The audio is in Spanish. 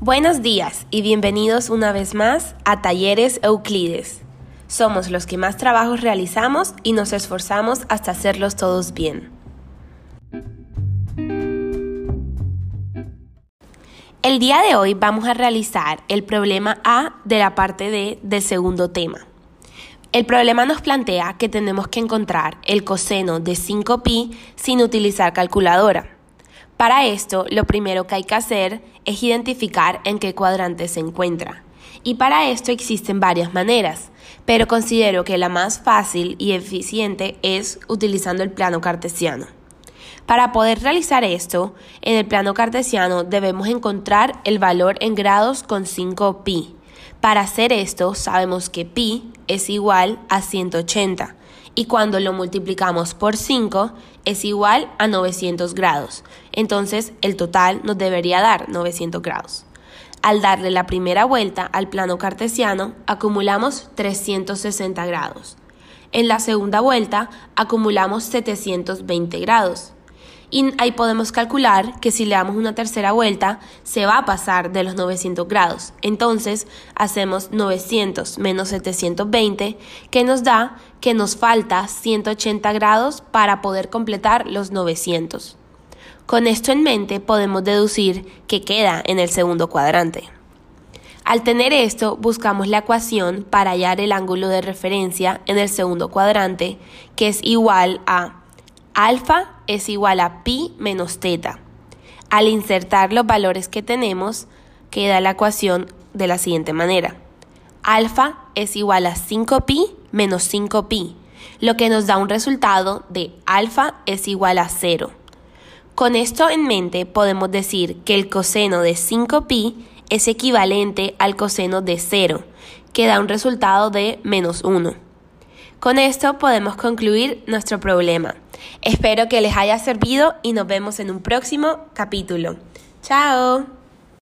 Buenos días y bienvenidos una vez más a Talleres Euclides. Somos los que más trabajos realizamos y nos esforzamos hasta hacerlos todos bien. El día de hoy vamos a realizar el problema A de la parte D del segundo tema. El problema nos plantea que tenemos que encontrar el coseno de 5pi sin utilizar calculadora. Para esto, lo primero que hay que hacer es identificar en qué cuadrante se encuentra. Y para esto existen varias maneras, pero considero que la más fácil y eficiente es utilizando el plano cartesiano. Para poder realizar esto, en el plano cartesiano debemos encontrar el valor en grados con 5pi. Para hacer esto, sabemos que pi es igual a 180 y cuando lo multiplicamos por 5 es igual a 900 grados. Entonces el total nos debería dar 900 grados. Al darle la primera vuelta al plano cartesiano, acumulamos 360 grados. En la segunda vuelta, acumulamos 720 grados. Y ahí podemos calcular que si le damos una tercera vuelta, se va a pasar de los 900 grados. Entonces, hacemos 900 menos 720, que nos da que nos falta 180 grados para poder completar los 900. Con esto en mente, podemos deducir que queda en el segundo cuadrante. Al tener esto, buscamos la ecuación para hallar el ángulo de referencia en el segundo cuadrante, que es igual a alfa es igual a pi menos teta. Al insertar los valores que tenemos, queda la ecuación de la siguiente manera. Alfa es igual a 5pi menos 5pi, lo que nos da un resultado de alfa es igual a 0. Con esto en mente podemos decir que el coseno de 5pi es equivalente al coseno de 0, que da un resultado de menos 1. Con esto podemos concluir nuestro problema. Espero que les haya servido y nos vemos en un próximo capítulo. ¡Chao!